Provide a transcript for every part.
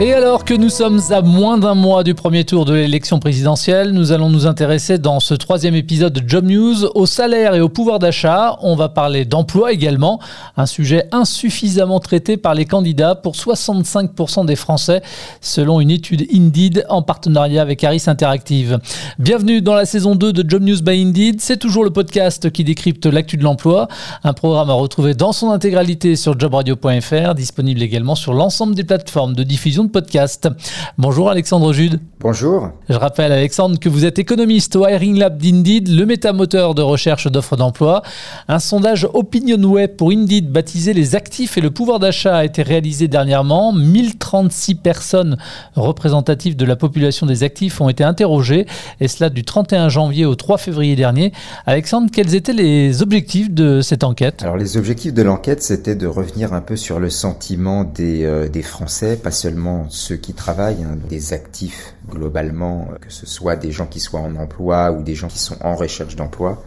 Et alors que nous sommes à moins d'un mois du premier tour de l'élection présidentielle, nous allons nous intéresser dans ce troisième épisode de Job News au salaire et au pouvoir d'achat. On va parler d'emploi également, un sujet insuffisamment traité par les candidats pour 65% des Français, selon une étude Indeed en partenariat avec Harris Interactive. Bienvenue dans la saison 2 de Job News by Indeed. C'est toujours le podcast qui décrypte l'actu de l'emploi, un programme à retrouver dans son intégralité sur jobradio.fr, disponible également sur l'ensemble des plateformes de diffusion podcast. Bonjour Alexandre Jude. Bonjour. Je rappelle Alexandre que vous êtes économiste au Hiring Lab d'Indeed, le métamoteur de recherche d'offres d'emploi. Un sondage Opinion Web pour Indeed baptisé Les actifs et le pouvoir d'achat a été réalisé dernièrement. 1036 personnes représentatives de la population des actifs ont été interrogées et cela du 31 janvier au 3 février dernier. Alexandre, quels étaient les objectifs de cette enquête? Alors les objectifs de l'enquête, c'était de revenir un peu sur le sentiment des, euh, des Français, pas seulement ceux qui travaillent, hein, des actifs globalement, euh, que ce soit des gens qui soient en emploi ou des gens qui sont en recherche d'emploi,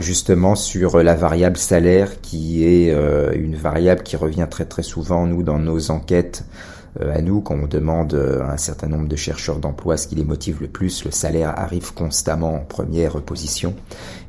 justement sur la variable salaire qui est euh, une variable qui revient très très souvent nous dans nos enquêtes euh, à nous quand on demande à un certain nombre de chercheurs d'emploi ce qui les motive le plus, le salaire arrive constamment en première position.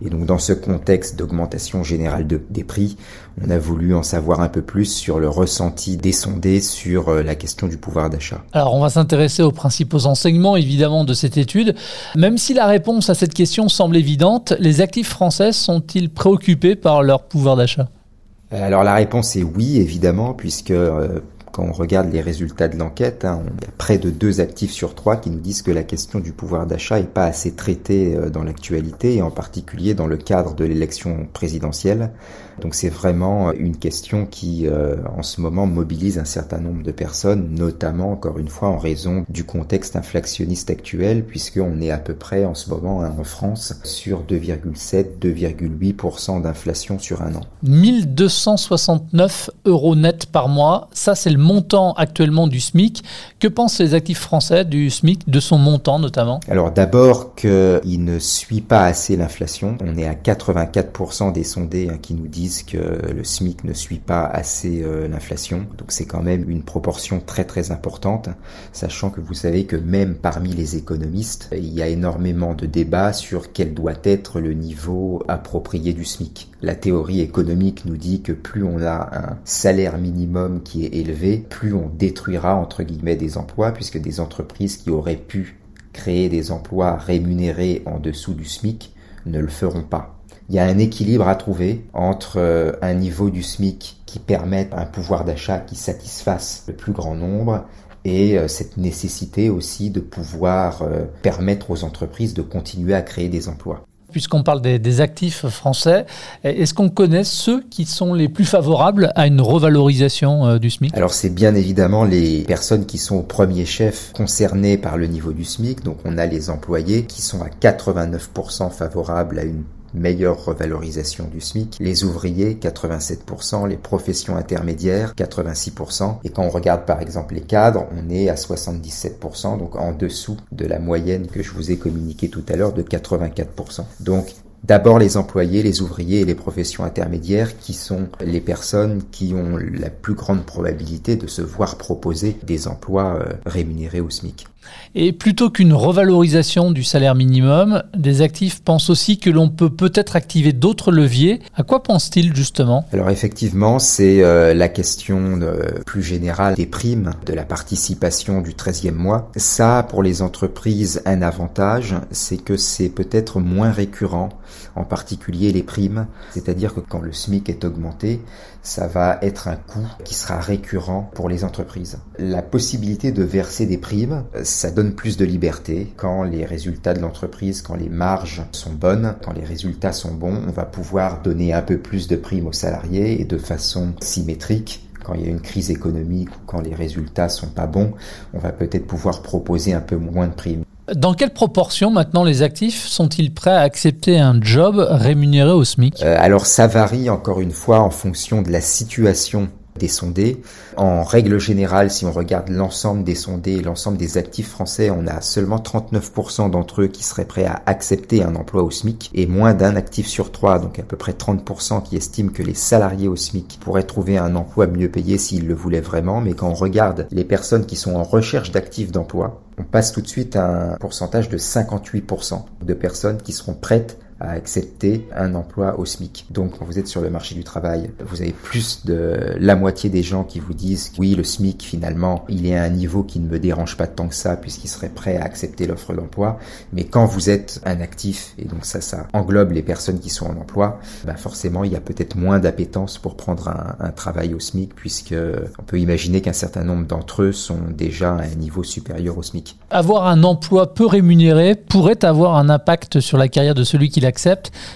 Et donc dans ce contexte d'augmentation générale des prix, on a voulu en savoir un peu plus sur le ressenti des sondés sur euh, la question du pouvoir d'achat. Alors on va s'intéresser aux principaux enseignements évidemment de cette étude. Même si la réponse à cette question semble évidente, les actifs français sont-ils préoccupés par leur pouvoir d'achat? Alors la réponse est oui, évidemment, puisque euh, on regarde les résultats de l'enquête, hein, on a près de deux actifs sur trois qui nous disent que la question du pouvoir d'achat n'est pas assez traitée euh, dans l'actualité et en particulier dans le cadre de l'élection présidentielle. Donc c'est vraiment une question qui euh, en ce moment mobilise un certain nombre de personnes, notamment encore une fois en raison du contexte inflationniste actuel puisqu'on est à peu près en ce moment hein, en France sur 2,7-2,8% d'inflation sur un an. 1269 euros net par mois, ça c'est le montant actuellement du SMIC. Que pensent les actifs français du SMIC, de son montant notamment? Alors d'abord qu'il ne suit pas assez l'inflation. On est à 84% des sondés hein, qui nous disent que le SMIC ne suit pas assez euh, l'inflation. Donc c'est quand même une proportion très très importante, sachant que vous savez que même parmi les économistes, il y a énormément de débats sur quel doit être le niveau approprié du SMIC. La théorie économique nous dit que plus on a un salaire minimum qui est élevé, plus on détruira entre guillemets des emplois, puisque des entreprises qui auraient pu créer des emplois rémunérés en dessous du SMIC ne le feront pas. Il y a un équilibre à trouver entre euh, un niveau du SMIC qui permette un pouvoir d'achat qui satisfasse le plus grand nombre et euh, cette nécessité aussi de pouvoir euh, permettre aux entreprises de continuer à créer des emplois. Puisqu'on parle des, actifs français, est-ce qu'on connaît ceux qui sont les plus favorables à une revalorisation euh, du SMIC Alors c'est bien évidemment les personnes qui sont au premier chef concernées par le niveau du SMIC. Donc on a les employés qui sont à 89% favorables à une meilleure revalorisation du SMIC, les ouvriers 87%, les professions intermédiaires 86%, et quand on regarde par exemple les cadres, on est à 77%, donc en dessous de la moyenne que je vous ai communiquée tout à l'heure de 84%. Donc D'abord les employés, les ouvriers et les professions intermédiaires qui sont les personnes qui ont la plus grande probabilité de se voir proposer des emplois euh, rémunérés au SMIC. Et plutôt qu'une revalorisation du salaire minimum, des actifs pensent aussi que l'on peut peut-être activer d'autres leviers. À quoi pensent-ils justement? Alors effectivement, c'est euh, la question plus générale des primes, de la participation du 13e mois. Ça, pour les entreprises, un avantage, c'est que c'est peut-être moins récurrent, en particulier les primes. C'est-à-dire que quand le SMIC est augmenté, ça va être un coût qui sera récurrent pour les entreprises. La possibilité de verser des primes, ça donne plus de liberté. Quand les résultats de l'entreprise, quand les marges sont bonnes, quand les résultats sont bons, on va pouvoir donner un peu plus de primes aux salariés et de façon symétrique quand il y a une crise économique ou quand les résultats sont pas bons, on va peut-être pouvoir proposer un peu moins de primes. Dans quelle proportion maintenant les actifs sont-ils prêts à accepter un job rémunéré au SMIC? Euh, Alors ça varie encore une fois en fonction de la situation des sondés. En règle générale, si on regarde l'ensemble des sondés, l'ensemble des actifs français, on a seulement 39% d'entre eux qui seraient prêts à accepter un emploi au SMIC et moins d'un actif sur trois, donc à peu près 30% qui estiment que les salariés au SMIC pourraient trouver un emploi mieux payé s'ils le voulaient vraiment. Mais quand on regarde les personnes qui sont en recherche d'actifs d'emploi, on passe tout de suite à un pourcentage de 58% de personnes qui seront prêtes à accepter un emploi au SMIC. Donc quand vous êtes sur le marché du travail, vous avez plus de la moitié des gens qui vous disent oui le SMIC finalement il est à un niveau qui ne me dérange pas tant que ça puisqu'il serait prêt à accepter l'offre d'emploi. Mais quand vous êtes un actif et donc ça ça englobe les personnes qui sont en emploi, ben forcément il y a peut-être moins d'appétence pour prendre un, un, travail au SMIC puisque on peut imaginer qu'un certain nombre d'entre eux sont déjà à un niveau supérieur au SMIC. Avoir un emploi peu rémunéré pourrait avoir un impact sur la carrière de celui qui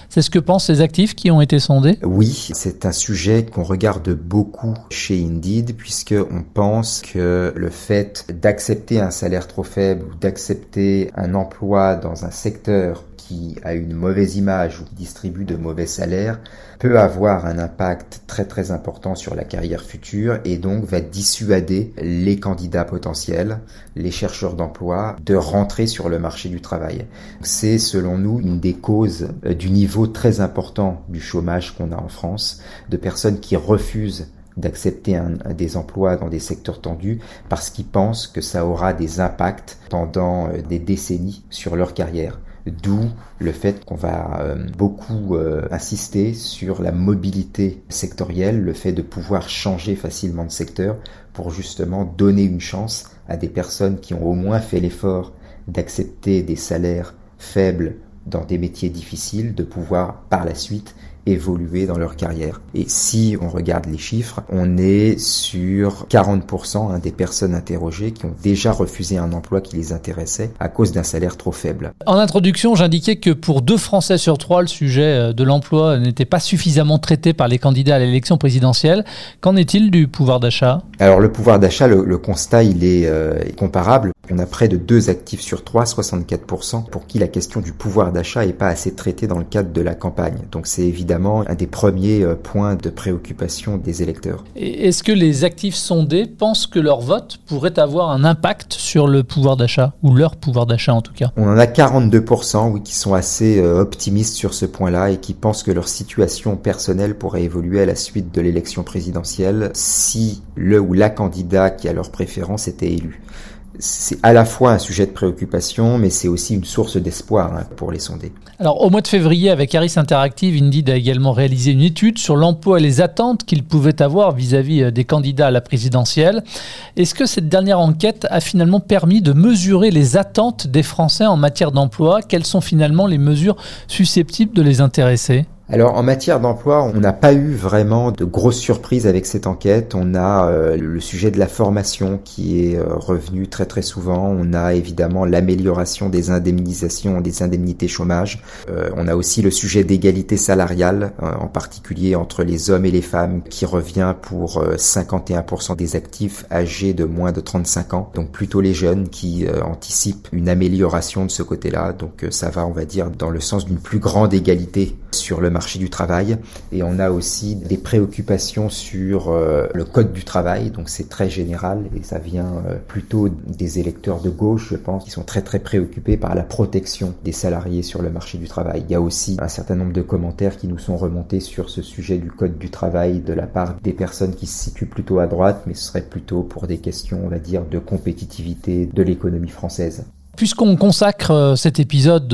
C'est ce que pensent ces actifs qui ont été sondés. Oui, c'est un sujet qu'on regarde beaucoup chez Indeed puisque on pense que le fait d'accepter un salaire trop faible ou d'accepter un emploi dans un secteur qui a une mauvaise image ou qui distribue de mauvais salaires peut avoir un impact très très important sur la carrière future et donc va dissuader les candidats potentiels, les chercheurs d'emploi de rentrer sur le marché du travail. C'est selon nous une des causes euh, du niveau très important du chômage qu'on a en France, de personnes qui refusent d'accepter des emplois dans des secteurs tendus parce qu'ils pensent que ça aura des impacts pendant euh, des décennies sur leur carrière. D'où le fait qu'on va euh, beaucoup euh, insister sur la mobilité sectorielle, le fait de pouvoir changer facilement de secteur pour justement donner une chance à des personnes qui ont au moins fait l'effort d'accepter des salaires faibles dans des métiers difficiles, de pouvoir par la suite évoluer dans leur carrière. Et si on regarde les chiffres, on est sur 40% hein, des personnes interrogées qui ont déjà refusé un emploi qui les intéressait à cause d'un salaire trop faible. En introduction, j'indiquais que pour deux Français sur trois, le sujet euh, de l'emploi n'était pas suffisamment traité par les candidats à l'élection présidentielle. Qu'en est-il du pouvoir d'achat? Alors le pouvoir d'achat, le, constat, il est, euh, comparable. On a près de deux actifs sur trois, 64%, pour qui la question du pouvoir d'achat n'est pas assez traitée dans le cadre de la campagne. Donc c'est évidemment un des premiers euh, points de préoccupation des électeurs. Est-ce que les actifs sondés pensent que leur vote pourrait avoir un impact sur le pouvoir d'achat, ou leur pouvoir d'achat en tout cas? On en a 42% oui, qui sont assez euh, optimistes sur ce point-là et qui pensent que leur situation personnelle pourrait évoluer à la suite de l'élection présidentielle si le ou la candidat qui a leur préférence était élu c'est à la fois un sujet de préoccupation, mais c'est aussi une source d'espoir hein, pour les sondés. Au mois de février, avec Harris Interactive, Indeed a également réalisé une étude sur l'emploi et les attentes qu'ils pouvaient avoir vis-à-vis -vis euh, des candidats à la présidentielle. Est-ce que cette dernière enquête a finalement permis de mesurer les attentes des Français en matière d'emploi? Quelles sont finalement les mesures susceptibles de les intéresser? Alors en matière d'emploi, on n'a pas eu vraiment de grosses surprises avec cette enquête. On a euh, le sujet de la formation qui est euh, revenu très très souvent. On a évidemment l'amélioration des indemnisations, des indemnités chômage. Euh, on a aussi le sujet d'égalité salariale, en particulier entre les hommes et les femmes, qui revient pour 51% des actifs âgés de moins de 35 ans. Donc plutôt les jeunes qui anticipent une amélioration de ce côté-là. Donc ça va, on va dire, dans le sens d'une plus grande égalité sur le marché du travail et on a aussi des préoccupations sur euh, le code du travail, donc c'est très général et ça vient euh, plutôt des électeurs de gauche, je pense, qui sont très très préoccupés par la protection des salariés sur le marché du travail. Il y a aussi un certain nombre de commentaires qui nous sont remontés sur ce sujet du code du travail de la part des personnes qui se situent plutôt à droite, mais ce serait plutôt pour des questions, on va dire, de compétitivité de l'économie française. Puisqu'on consacre euh, cet épisode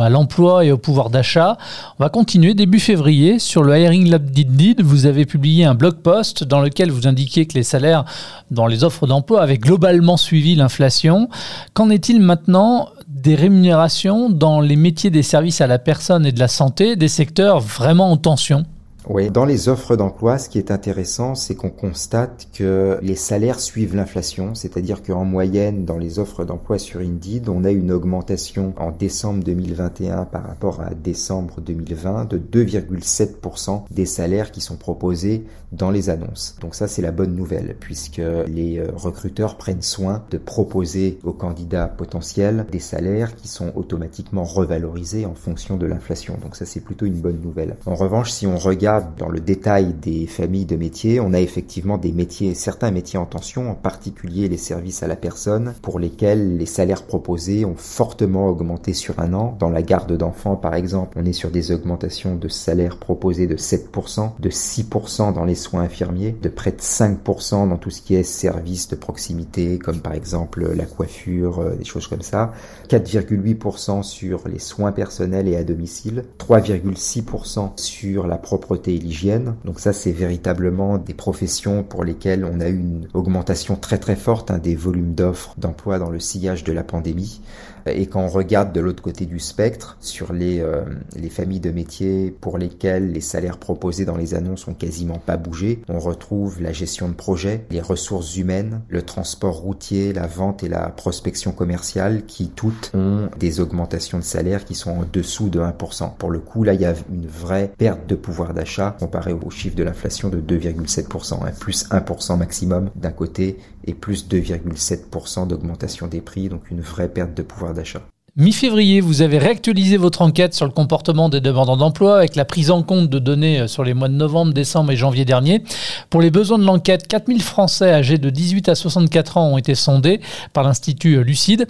à l'emploi et au pouvoir d'achat, on va continuer début février sur le Hiring Lab d'Indeed. Vous avez publié un blog post dans lequel vous indiquiez que les salaires dans les offres d'emploi avaient globalement suivi l'inflation. Qu'en est-il maintenant des rémunérations dans les métiers des services à la personne et de la santé, des secteurs vraiment en tension? Oui, dans les offres d'emploi, ce qui est intéressant, c'est qu'on constate que les salaires suivent l'inflation, c'est-à-dire qu'en moyenne, dans les offres d'emploi sur Indeed, on a une augmentation en décembre 2021 par rapport à décembre 2020 de 2,7% des salaires qui sont proposés dans les annonces. Donc ça, c'est la bonne nouvelle, puisque les euh, recruteurs prennent soin de proposer aux candidats potentiels des salaires qui sont automatiquement revalorisés en fonction de l'inflation. Donc ça, c'est plutôt une bonne nouvelle. En revanche, si on regarde dans le détail des familles de métiers, on a effectivement des métiers, certains métiers en tension, en particulier les services à la personne, pour lesquels les salaires proposés ont fortement augmenté sur un an. Dans la garde d'enfants, par exemple, on est sur des augmentations de salaires proposés de 7%, de 6% dans les soins infirmiers, de près de 5% dans tout ce qui est services de proximité, comme par exemple la coiffure, euh, des choses comme ça, 4,8% sur les soins personnels et à domicile, 3,6% sur la propreté et l'hygiène. Donc ça, c'est véritablement des professions pour lesquelles on a eu une augmentation très très forte hein, des volumes d'offres d'emploi dans le sillage de la pandémie. Et quand on regarde de l'autre côté du spectre, sur les, euh, les familles de métiers pour lesquelles les salaires proposés dans les annonces ont quasiment pas bougé, on retrouve la gestion de projet, les ressources humaines, le transport routier, la vente et la prospection commerciale qui toutes ont des augmentations de salaire qui sont en dessous de 1%. Pour le coup, là, il y a une vraie perte de pouvoir d'achat comparé au chiffre de l'inflation de 2,7%, hein, plus 1% maximum d'un côté et plus 2,7% d'augmentation des prix, donc une vraie perte de pouvoir d'achat. Mi-février, vous avez réactualisé votre enquête sur le comportement des demandeurs d'emploi avec la prise en compte de données euh, sur les mois de novembre, décembre et janvier dernier. Pour les besoins de l'enquête, 4000 Français âgés de 18 à 64 ans ont été sondés par l'Institut euh, Lucide.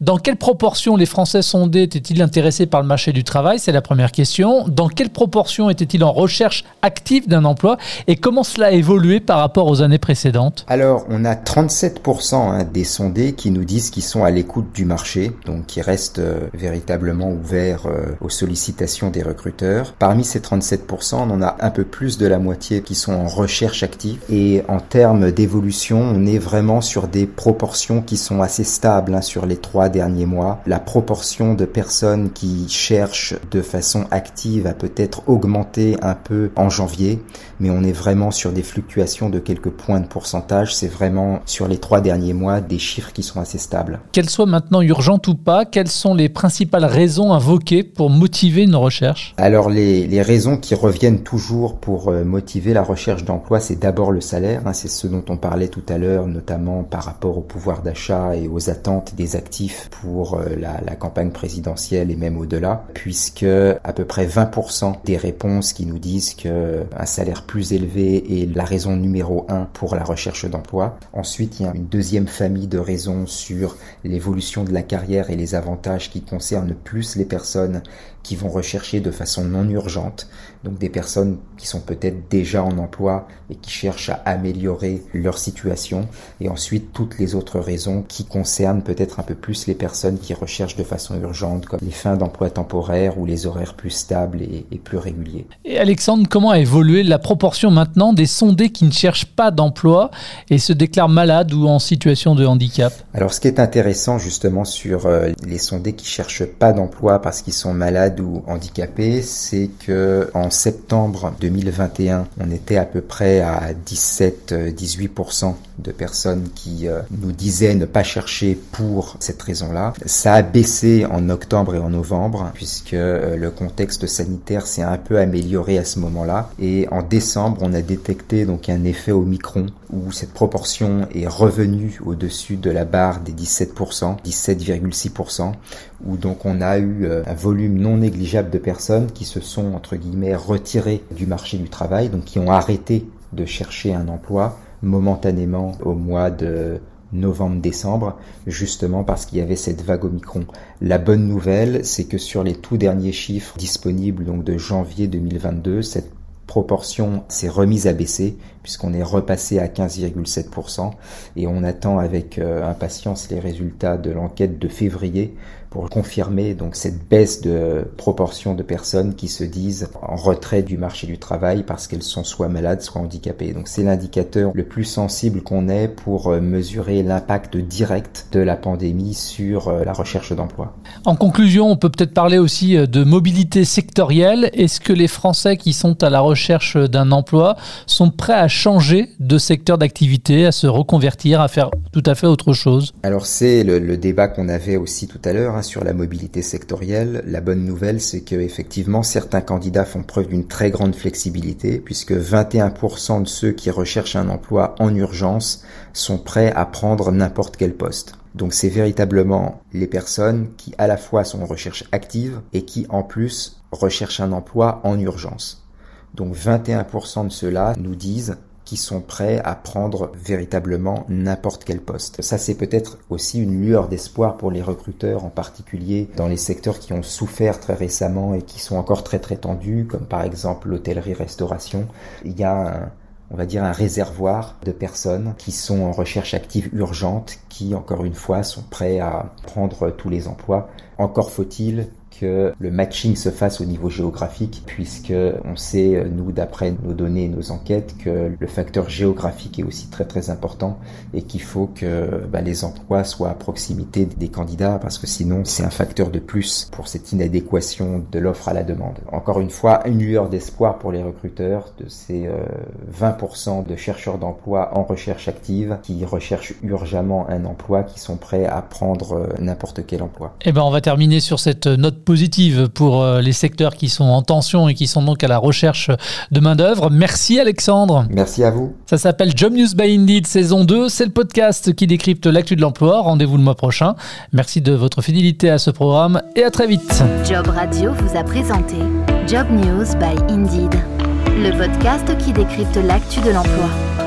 Dans quelle proportion les Français sondés étaient-ils intéressés par le marché du travail? C'est la première question. Dans quelle proportion étaient-ils en recherche active d'un emploi? Et comment cela a évolué par rapport aux années précédentes? Alors, on a 37% hein, des sondés qui nous disent qu'ils sont à l'écoute du marché, donc qui restent euh, véritablement ouvert euh, aux sollicitations des recruteurs. Parmi ces 37%, on en a un peu plus de la moitié qui sont en recherche active. Et en termes d'évolution, on est vraiment sur des proportions qui sont assez stables hein, sur les trois derniers mois. La proportion de personnes qui cherchent de façon active a peut-être augmenté un peu en janvier, mais on est vraiment sur des fluctuations de quelques points de pourcentage. C'est vraiment sur les trois derniers mois des chiffres qui sont assez stables. Qu'elle soit maintenant urgente ou pas, quelles sont les principales raisons invoquées pour motiver une recherche Alors les, raisons qui reviennent toujours pour euh, motiver la recherche d'emploi, c'est d'abord le salaire, hein, c'est ce dont on parlait tout à l'heure, notamment par rapport au pouvoir d'achat et aux attentes des actifs pour euh, la, la campagne présidentielle et même au-delà, puisque à peu près 20% des réponses qui nous disent que un salaire plus élevé est la raison numéro un pour la recherche d'emploi. Ensuite, il y a une deuxième famille de raisons sur l'évolution de la carrière et les avantages qui concernent plus les personnes qui vont rechercher de façon non urgente, donc des personnes qui sont peut-être déjà en emploi et qui cherchent à améliorer leur situation, et ensuite toutes les autres raisons qui concernent peut-être un peu plus les personnes qui recherchent de façon urgente, comme les fins d'emploi temporaire ou les horaires plus stables et, et plus réguliers. Et Alexandre, comment a évolué la proportion maintenant des sondés qui ne cherchent pas d'emploi et se déclarent malades ou en situation de handicap? Alors ce qui est intéressant justement sur euh, les sondés qui cherchent pas d'emploi parce qu'ils sont malades ou handicapés, c'est que en septembre 2021, on était à peu près à 17-18% de personnes qui euh, nous disaient ne pas chercher pour cette raison-là. Ça a baissé en octobre et en novembre puisque euh, le contexte sanitaire s'est un peu amélioré à ce moment-là. Et en décembre, on a détecté donc un effet au micron où cette proportion est revenue au-dessus de la barre des 17%, 17,6%, où donc on a eu euh, un volume non négligeable de personnes qui se sont entre guillemets retirées du marché du travail, donc qui ont arrêté de chercher un emploi momentanément au mois de novembre-décembre, justement parce qu'il y avait cette vague Omicron. La bonne nouvelle, c'est que sur les tout derniers chiffres disponibles donc de janvier 2022, cette proportion s'est remise à baisser puisqu'on est repassé à 15,7% et on attend avec euh, impatience les résultats de l'enquête de février pour confirmer donc cette baisse de proportion de personnes qui se disent en retrait du marché du travail parce qu'elles sont soit malades, soit handicapées. Donc c'est l'indicateur le plus sensible qu'on ait pour euh, mesurer l'impact direct de la pandémie sur euh, la recherche d'emploi. En conclusion, on peut peut-être parler aussi de mobilité sectorielle. Est-ce que les Français qui sont à la recherche d'un emploi sont prêts à changer de secteur d'activité, à se reconvertir, à faire tout à fait autre chose? Alors c'est le, le, débat qu'on avait aussi tout à l'heure hein, sur la mobilité sectorielle. La bonne nouvelle, c'est que effectivement certains candidats font preuve d'une très grande flexibilité, puisque 21% de ceux qui recherchent un emploi en urgence sont prêts à prendre n'importe quel poste. Donc c'est véritablement les personnes qui à la fois sont en recherche active et qui en plus recherchent un emploi en urgence. Donc 21% de ceux-là nous disent qui sont prêts à prendre véritablement n'importe quel poste. Ça, c'est peut-être aussi une lueur d'espoir pour les recruteurs, en particulier dans les secteurs qui ont souffert très récemment et qui sont encore très très tendus, comme par exemple l'hôtellerie-restauration. Il y a un, on va dire un réservoir de personnes qui sont en recherche active urgente, qui encore une fois sont prêts à prendre tous les emplois. Encore faut-il que le matching se fasse au niveau géographique, puisque on sait, nous, d'après nos données et nos enquêtes, que le facteur géographique est aussi très très important et qu'il faut que bah, les emplois soient à proximité des candidats, parce que sinon c'est un facteur de plus pour cette inadéquation de l'offre à la demande. Encore une fois, une lueur d'espoir pour les recruteurs de ces 20% euh, de chercheurs d'emploi en recherche active qui recherchent urgemment un emploi, qui sont prêts à prendre euh, n'importe quel emploi. Eh ben, on va terminer sur cette note positive pour euh, les secteurs qui sont en tension et qui sont donc à la recherche de main-d'œuvre. Merci Alexandre. Merci à vous. Ça s'appelle Job News by Indeed saison 2. C'est le podcast qui décrypte l'actu de l'emploi. Rendez-vous le mois prochain. Merci de votre fidélité à ce programme et à très vite. Job Radio vous a présenté Job News by Indeed, le podcast qui décrypte l'actu de l'emploi.